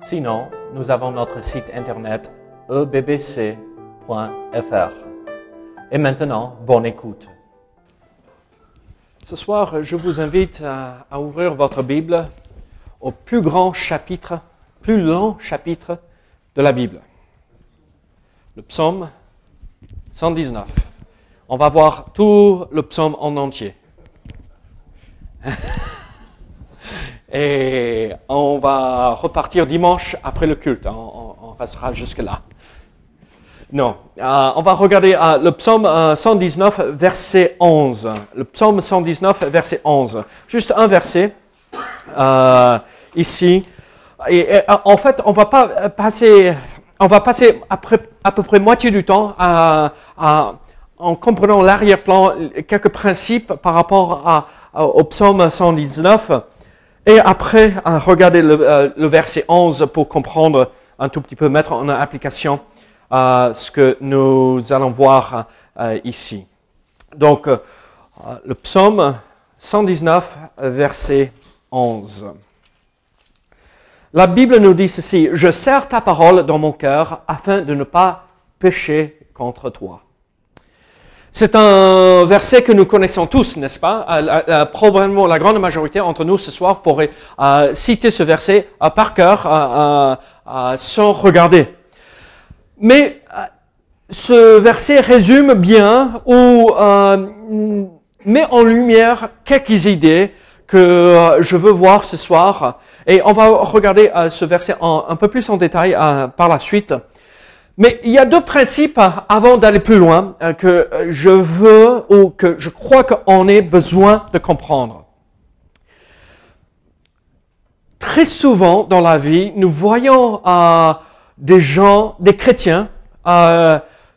Sinon, nous avons notre site internet ebbc.fr. Et maintenant, bonne écoute. Ce soir, je vous invite à, à ouvrir votre Bible au plus grand chapitre, plus long chapitre de la Bible. Le psaume 119. On va voir tout le psaume en entier. Et on va repartir dimanche après le culte. On, on- on restera jusque-là. Non, euh, on va regarder euh, le psaume euh, 119, verset 11. Le psaume 119, verset 11. Juste un verset euh, ici. Et, euh, en fait, on va pas euh, passer, on va passer à peu près moitié du temps à, à- en comprenant l'arrière-plan, quelques principes par rapport au psaume 119. Et après, à regarder le, euh, le verset 11 pour comprendre un tout petit peu, mettre en application euh, ce que nous allons voir euh, ici. Donc, le psaume 119, verset 11. La Bible nous dit ceci, Je serre ta parole dans mon cœur afin de ne pas pécher contre toi. C'est un verset que nous connaissons tous, n'est-ce pas? Euh, Probablement la grande majorité entre nous ce soir pourrait euh, citer ce verset euh, par cœur sans regarder. Mais ce verset résume bien ou met en lumière quelques idées que je veux voir ce soir. Et on va regarder ce verset un peu plus en détail par la suite. Mais il y a deux principes euh, avant d'aller plus loin euh, que euh, je veux ou que je crois qu'on ait besoin de comprendre. Très souvent dans la vie, nous voyons des gens, des chrétiens,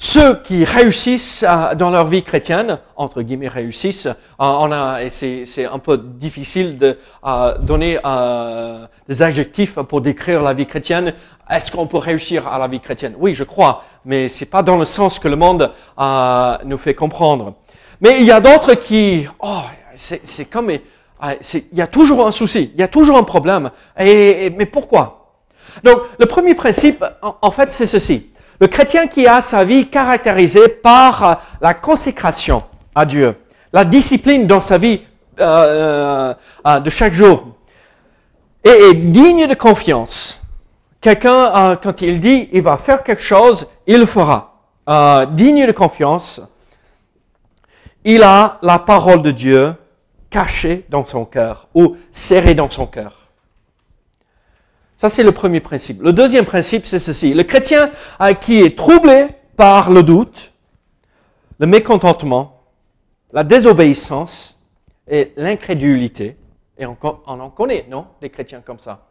ceux qui réussissent dans leur vie chrétienne, entre guillemets réussissent, euh, on a, c'est, un peu difficile de euh, donner euh, des adjectifs pour décrire la vie chrétienne. Est-ce qu'on peut réussir à la vie chrétienne? Oui, je crois, mais c'est pas dans le sens que le monde euh, nous fait comprendre. Mais il y a d'autres qui, oh, c'est, comme, euh, il y a toujours un souci, il y a toujours un problème. Et, mais pourquoi? Donc, le premier principe, en fait, c'est ceci. Le chrétien qui a sa vie caractérisée par euh, la consécration à Dieu, la discipline dans sa vie euh, euh, de chaque jour, et est digne de confiance. Quelqu'un, quand il dit il va faire quelque chose, il le fera. Digne de confiance, il a la parole de Dieu cachée dans son cœur ou serrée dans son cœur. Ça, c'est le premier principe. Le deuxième principe, c'est ceci. Le chrétien qui est troublé par le doute, le mécontentement, la désobéissance et l'incrédulité, et on, on en connaît, non, des chrétiens comme ça,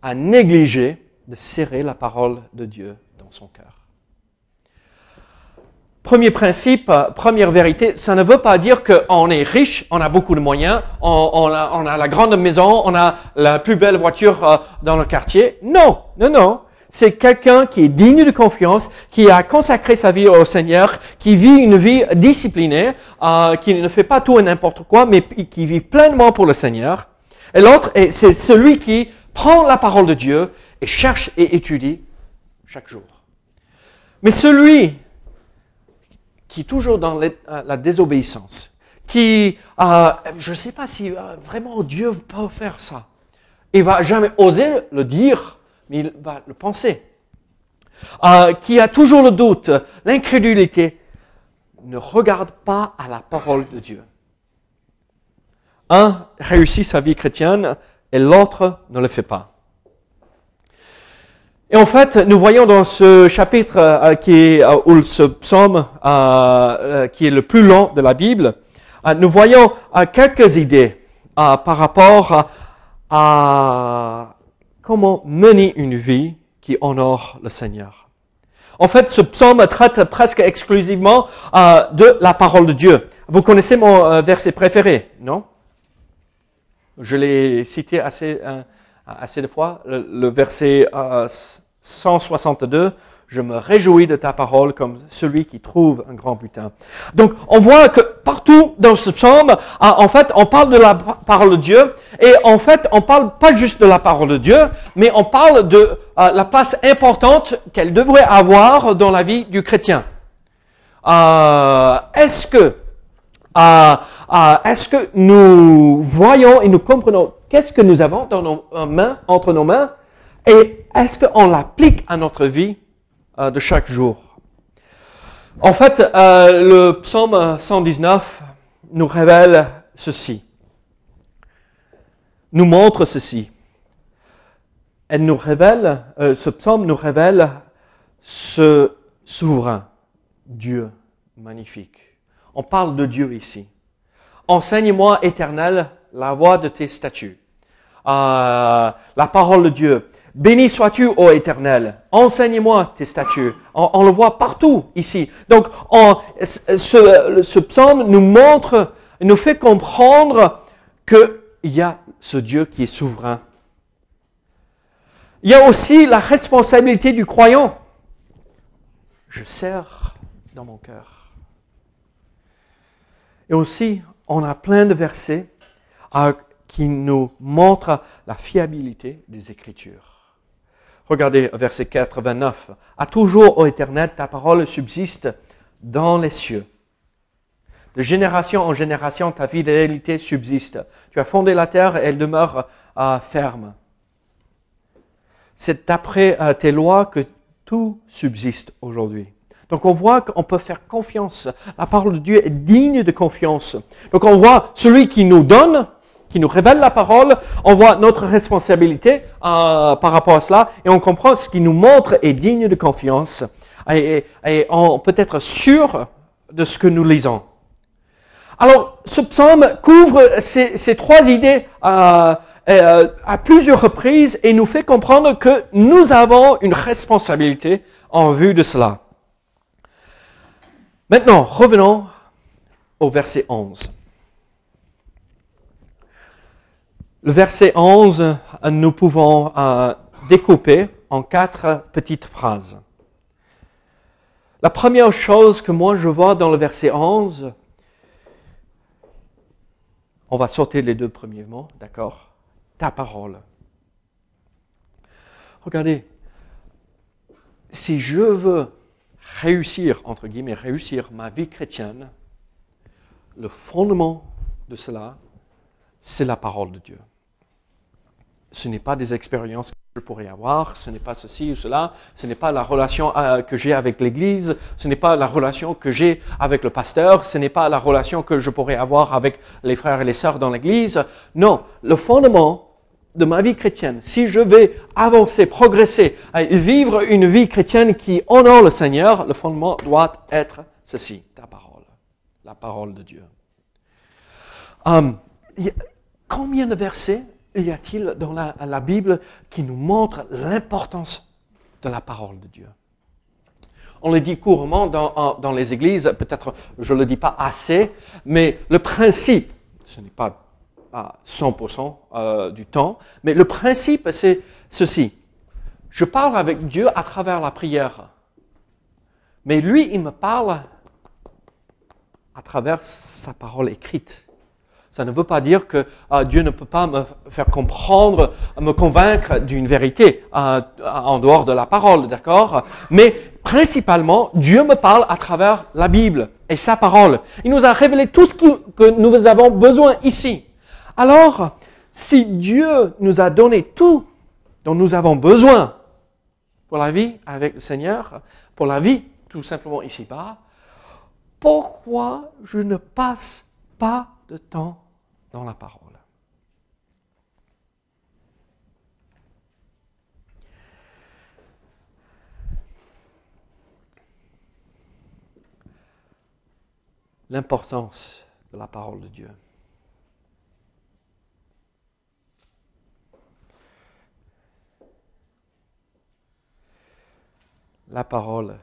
a négligé de serrer la parole de Dieu dans son cœur. Premier principe, euh, première vérité, ça ne veut pas dire qu'on est riche, on a beaucoup de moyens, on, a, on a la grande maison, on a la plus belle voiture euh, dans le quartier. Non, non, non. C'est quelqu'un qui est digne de confiance, qui a consacré sa vie au Seigneur, qui vit une vie disciplinée, euh, qui ne fait pas tout et n'importe quoi, mais qui vit pleinement pour le Seigneur. Et l'autre, est- c'est celui qui prend la parole de Dieu et cherche et étudie chaque jour. Mais celui qui est toujours dans la, euh, la désobéissance, qui, euh, je ne sais pas si euh, vraiment Dieu peut faire ça. Il va jamais oser le dire, mais il va le penser. Euh, qui a toujours le doute, l'incrédulité, ne regarde pas à la parole de Dieu. Un réussit sa vie chrétienne et l'autre ne le fait pas. Et en fait, nous voyons dans ce chapitre euh, qui est, euh, ou ce psaume euh, euh, qui est le plus long de la Bible, nous voyons quelques idées par rapport à, comment mener une vie qui honore le Seigneur. En fait, ce psaume traite presque exclusivement de la parole de Dieu. Vous connaissez mon verset préféré, non? Je l'ai cité assez, assez de fois, le verset 162 je me réjouis de ta parole comme celui qui trouve un grand butin. Donc, on voit que partout dans ce psaume, ah, en fait, on parle de la parole de Dieu, et en fait, on parle pas juste de la parole de Dieu, mais on parle de ah, la place importante qu'elle devrait avoir dans la vie du chrétien. Euh, est-ce que, euh, est-ce que nous voyons et nous comprenons qu'est-ce que nous avons dans nos mains, entre nos mains, et est-ce qu'on l'applique à notre vie euh, de chaque jour? En fait, euh, le psaume 119 nous révèle ceci, nous montre ceci. Elle nous révèle, euh, ce psaume nous révèle ce souverain, Dieu magnifique. On parle de Dieu ici. Enseigne-moi, éternel, la voie de tes statuts. la parole de Dieu. Béni sois-tu, ô Éternel. Enseigne-moi tes statuts. On, le voit partout ici. Donc, ce, ce, psaume nous montre, nous fait comprendre qu'il y a ce Dieu qui est souverain. Il y a aussi la responsabilité du croyant. Je sers dans mon cœur. Et aussi, on a plein de versets euh, qui nous montrent la fiabilité des Écritures. Regardez verset 89. À toujours, ô Éternel, ta parole subsiste dans les cieux. De génération en génération, ta fidélité subsiste. Tu as fondé la terre et elle demeure euh, ferme. C'est après euh, tes lois que tout subsiste aujourd'hui. Donc on voit qu'on peut faire confiance. La parole de Dieu est digne de confiance. Donc on voit celui qui nous donne, qui nous révèle la parole, on voit notre responsabilité euh, par rapport à cela et on comprend ce qui nous montre est digne de confiance et, on peut être sûr de ce que nous lisons. Alors, ce psaume couvre ces, trois idées euh, euh, à plusieurs reprises et nous fait comprendre que nous avons une responsabilité en vue de cela. Maintenant, revenons au verset 11. Le verset 11, nous pouvons euh, découper en quatre petites phrases. La première chose que moi je vois dans le verset 11, on va sauter les deux premiers mots, d'accord? Ta parole. Regardez, si je veux réussir, entre guillemets, réussir ma vie chrétienne, le fondement de cela, c'est la parole de Dieu ce n'est pas des expériences que je pourrais avoir, ce n'est pas ceci ou cela, ce n'est pas la relation euh, que j'ai avec l'Église, ce n'est pas la relation que j'ai avec le pasteur, ce n'est pas la relation que je pourrais avoir avec les frères et les sœurs dans l'Église. Non, le fondement de ma vie chrétienne, si je vais avancer, progresser, vivre une vie chrétienne qui honore le Seigneur, le fondement doit être ceci, ta parole, la parole de Dieu. Um, combien de versets y a-t-il dans la, Bible qui nous montre l'importance de la parole de Dieu? On le dit couramment dans, les églises, peut-être je ne le dis pas assez, mais le principe, ce n'est pas à 100% euh, du temps, mais le principe c'est ceci. Je parle avec Dieu à travers la prière, mais lui, il me parle à travers sa parole écrite. Ça ne veut pas dire que euh, Dieu ne peut pas me faire comprendre, me convaincre d'une vérité euh, en dehors de la parole, d'accord? Mais principalement, Dieu me parle à travers la Bible et sa parole. Il nous a révélé tout ce que nous avons besoin ici. Alors, si Dieu nous a donné tout dont nous avons besoin pour la vie avec le Seigneur, pour la vie tout simplement ici-bas, pourquoi je ne passe pas de temps dans la parole. L'importance de la parole de Dieu. La parole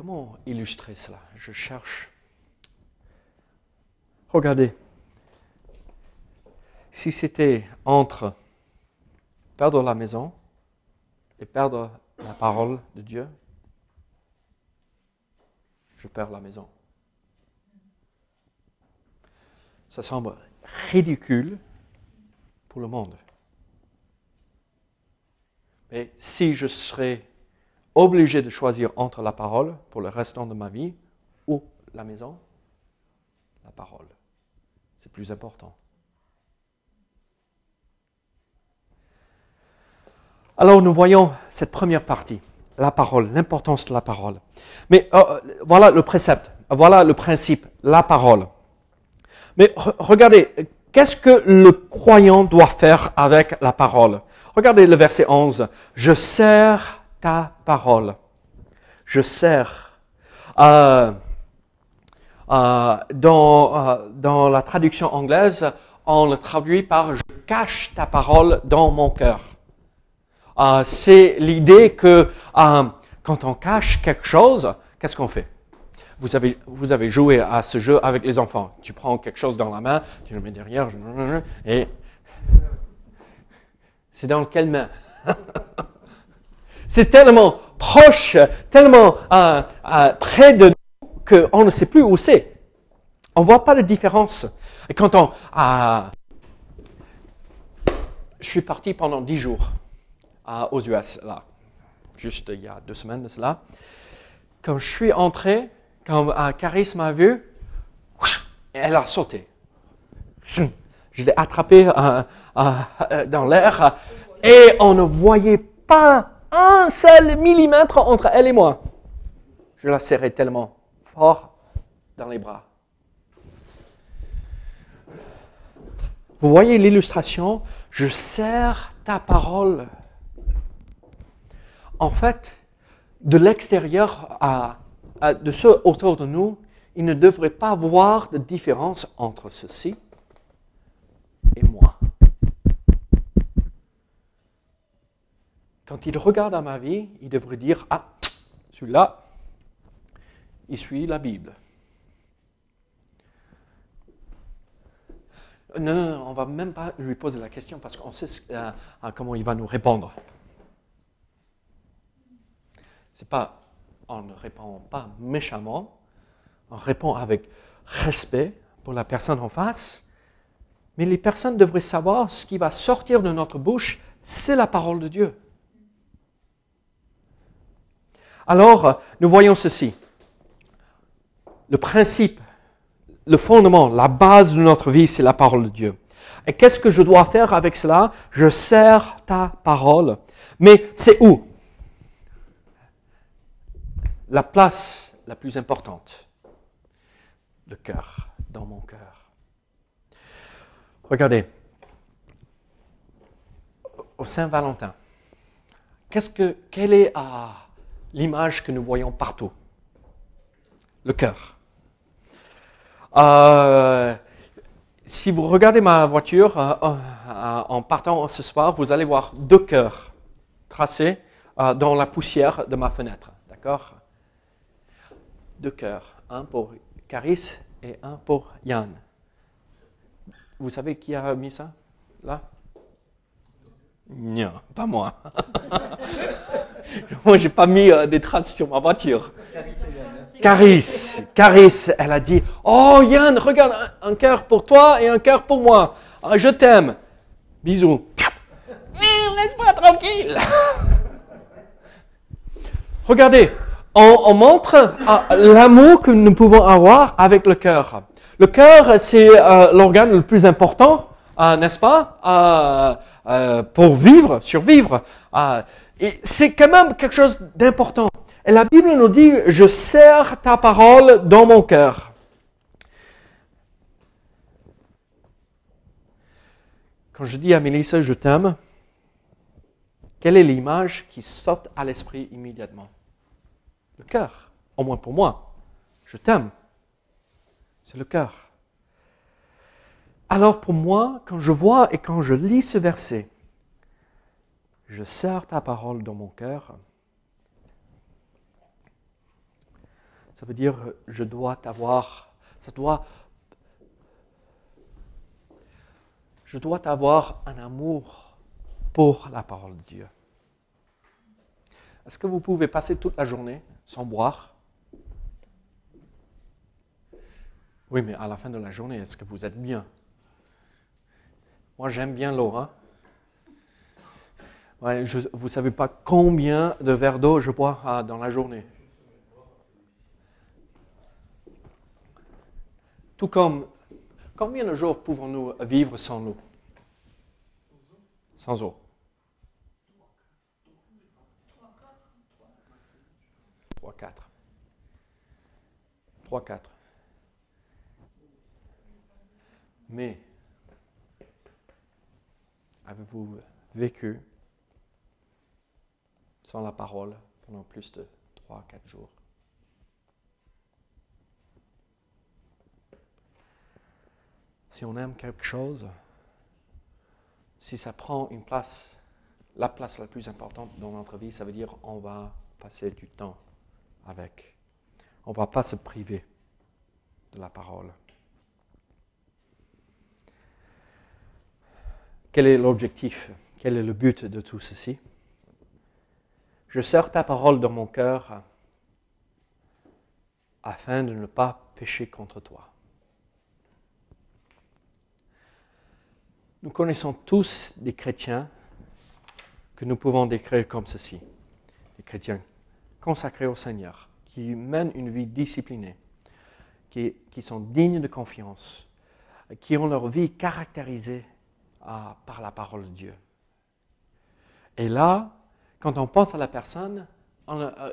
Comment illustrer cela? Je cherche. Regardez. Si c'était entre perdre la maison et perdre la parole de Dieu, je perds la maison. Ça semble ridicule pour le monde. Mais si je serais obligé de choisir entre la parole pour le restant de ma vie ou la maison, la parole, c'est plus important. Alors nous voyons cette première partie, la parole, l'importance de la parole. Mais euh, voilà le précepte, voilà le principe, la parole. Mais regardez, qu'est-ce que le croyant doit faire avec la parole? Regardez le verset 11. Je sers ta parole. Je sers. Euh, euh, dans, dans la traduction anglaise, on le traduit par je cache ta parole dans mon cœur. c'est l'idée que quand on cache quelque chose, qu'est-ce qu'on fait? Vous avez, vous avez joué à ce jeu avec les enfants. Tu prends quelque chose dans la main, tu le mets derrière, et c'est dans quelle main? C'est tellement proche, tellement euh, euh, près de nous qu'on ne sait plus où c'est. On ne voit pas de différence. Et quand on... Euh, je suis parti pendant dix jours aux US, là, juste il y a deux semaines de cela. Quand je suis entré, quand Caris m'a vu, elle a sauté. Je l'ai euh, dans l'air et on ne voyait pas un seul millimètre entre elle et moi. Je la serrais tellement fort dans les bras. Vous voyez l'illustration? Je serre ta parole. En fait, de l'extérieur à de ceux autour de nous, ils ne devraient pas voir de différence entre ceci et moi. Quand ils regardent à ma vie, ils devraient dire, ah, celui-là, il suit la Bible. Non, non, non, on ne va même pas lui poser la question parce qu'on sait euh, comment il va nous répondre. C'est pas on ne répond pas méchamment, on répond avec respect pour la personne en face, mais les personnes devraient savoir ce qui va sortir de notre bouche, c'est la parole de Dieu. Alors, nous voyons ceci. Le principe, le fondement, la base de notre vie, c'est la parole de Dieu. Et qu'est-ce que je dois faire avec cela? Je sers ta parole. Mais c'est où? La place la plus importante, le cœur, dans mon cœur. Regardez, au Saint-Valentin, qu'est-ce que, quelle est l'image que nous voyons partout Le cœur. Euh, si vous regardez ma voiture euh, euh, en partant ce soir, vous allez voir deux cœurs tracés dans la poussière de ma fenêtre. D'accord? Deux cœurs, un pour Caris et un pour Yann. Vous savez qui a mis ça? Là? Non, pas moi. moi, j'ai pas mis euh, des traces sur ma voiture. Caris, Caris, elle a dit Oh Yann, regarde, un, cœur pour toi et un cœur pour moi. Ah, je t'aime. Bisous. Laisse-moi tranquille. Regardez, on, montre euh, l'amour que nous pouvons avoir avec le cœur. Le cœur, c'est euh, l'organe le plus important, euh, n'est-ce pas, pour vivre, survivre. C'est quand même quelque chose d'important. Et la Bible nous dit, je serre ta parole dans mon cœur. Quand je dis à Mélissa, je t'aime, quelle est l'image qui saute à l'esprit immédiatement? Le cœur, au moins pour moi. Je t'aime. C'est le cœur. Alors pour moi, quand je vois et quand je lis ce verset, Je serre ta parole dans mon cœur. Ça veut dire, je dois t'avoir, je dois avoir un amour pour la parole de Dieu. Est-ce que vous pouvez passer toute la journée sans boire? Oui, mais à la fin de la journée, est-ce que vous êtes bien? Moi, j'aime bien l'eau. Hein vous ne savez pas combien de verres d'eau je bois ah, dans la journée. Tout comme, combien de jours pouvons-nous vivre sans l'eau? Sans eau. 3, 4. 3, 4. Mais, avez-vous vécu sans la parole pendant plus de 3, 4 jours si on aime quelque chose, si ça prend une place, la place la plus importante dans notre vie, ça veut dire on va passer du temps avec. On ne va pas se priver de la parole. Quel est l'objectif? Quel est le but de tout ceci? Je sers ta parole dans mon cœur afin de ne pas pécher contre toi. Nous connaissons tous des chrétiens que nous pouvons décrire comme ceci. Des chrétiens consacrés au Seigneur, qui mènent une vie disciplinée, qui, sont dignes de confiance, qui ont leur vie caractérisée par la parole de Dieu. Et là, quand on pense à la personne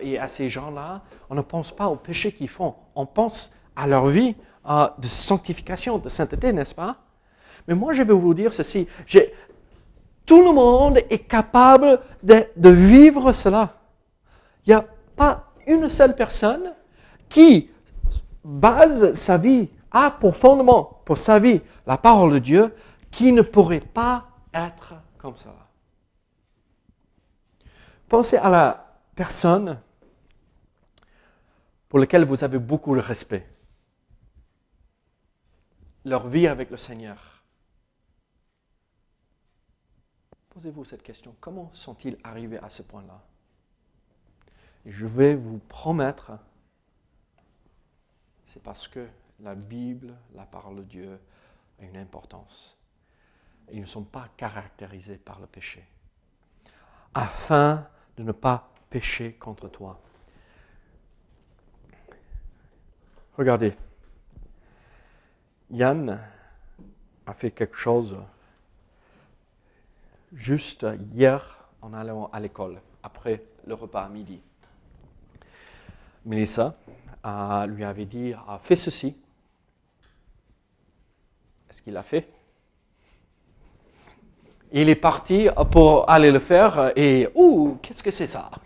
et à ces gens-là, on ne pense pas au péché qu'ils font, on pense à leur vie ah, de sanctification, de sainteté, n'est-ce pas? Mais moi, je vais vous dire ceci. Tout le monde est capable de, vivre cela. Il n'y a pas une seule personne qui base sa vie, a pour fondement, pour sa vie, la parole de Dieu, qui ne pourrait pas être comme ça. Pensez à la personne pour laquelle vous avez beaucoup de respect. Leur vie avec le Seigneur. Posez-vous cette question. Comment sont-ils arrivés à ce point-là? Je vais vous promettre, c'est parce que la Bible, la parole de Dieu, a une importance. ils ne sont pas caractérisés par le péché. Afin de ne pas pécher contre toi. Regardez, Yann a fait quelque chose juste hier en allant à l'école, après le repas à midi. Melissa lui avait dit a Fais ceci. Est-ce qu'il l'a fait? Il est parti pour aller le faire et Ouh, qu'est-ce que c'est ça?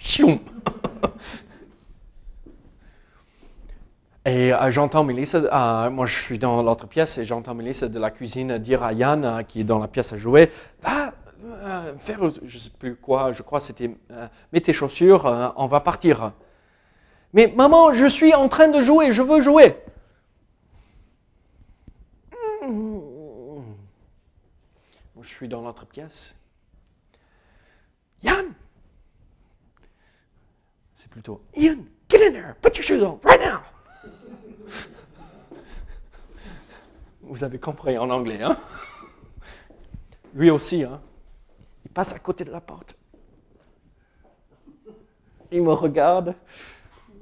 Et euh, j'entends Melissa, euh, moi je suis dans l'autre pièce et j'entends Melissa de la cuisine dire à Yann, euh, qui est dans la pièce à jouer, va, faire, je ne sais plus quoi, je crois c'était, mets tes chaussures, on va partir. Mais maman, je suis en train de jouer, je veux jouer. Je suis dans l'autre pièce. Yann C'est plutôt Yann, get in there, put your shoes on, right now Vous avez compris en anglais, hein? Lui aussi, hein? Passe à côté de la porte. Il me regarde.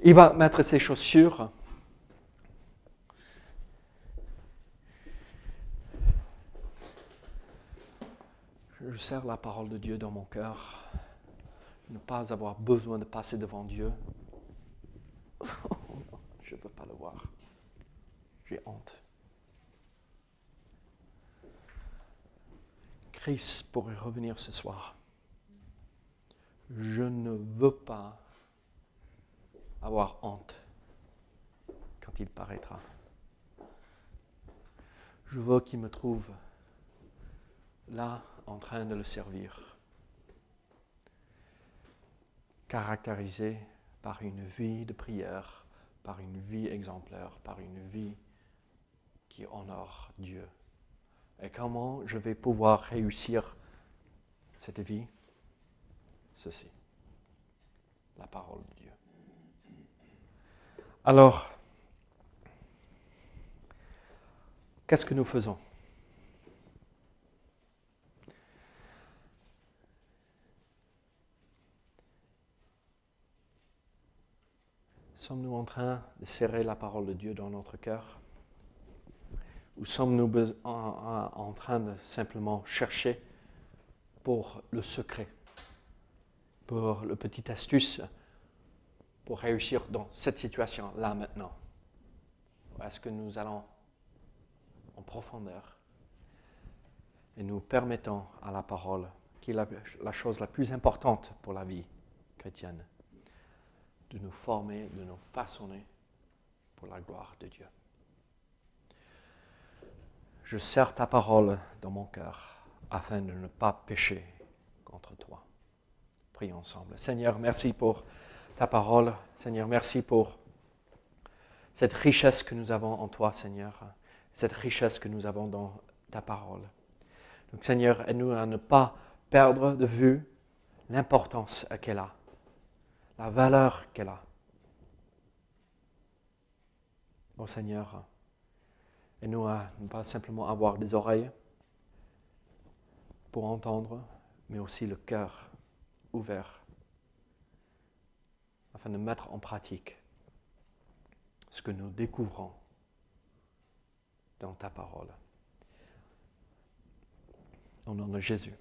Il va mettre ses chaussures. Je sers la parole de Dieu dans mon cœur. Ne pas avoir besoin de passer devant Dieu. Je ne veux pas le voir. J'ai honte. Christ pourrait revenir ce soir. Je ne veux pas avoir honte quand il paraîtra. Je veux qu'il me trouve là en train de le servir. caractérisée par une vie de prière, par une vie exemplaire, par une vie qui honore Dieu. Et comment je vais pouvoir réussir cette vie? Ceci, la parole de Dieu. Alors, qu'est-ce que nous faisons? Sommes-nous en train de serrer la parole de Dieu dans notre cœur? Ou sommes-nous en, train de simplement chercher pour le secret, pour le petit astuce, pour réussir dans cette situation là maintenant? Ou est-ce que nous allons en profondeur et nous permettons à la parole, qui est la chose la plus importante pour la vie chrétienne, de nous former, de nous façonner pour la gloire de Dieu. Je serre ta parole dans mon cœur afin de ne pas pécher contre toi. Prions ensemble. Seigneur, merci pour ta parole. Seigneur, merci pour cette richesse que nous avons en toi, Seigneur. Cette richesse que nous avons dans ta parole. Donc, Seigneur, aide-nous à ne pas perdre de vue l'importance qu'elle a la valeur qu'elle a. Ô Seigneur, et nous à ne pas simplement avoir des oreilles pour entendre, mais aussi le cœur ouvert afin de mettre en pratique ce que nous découvrons dans ta parole. Au nom de Jésus.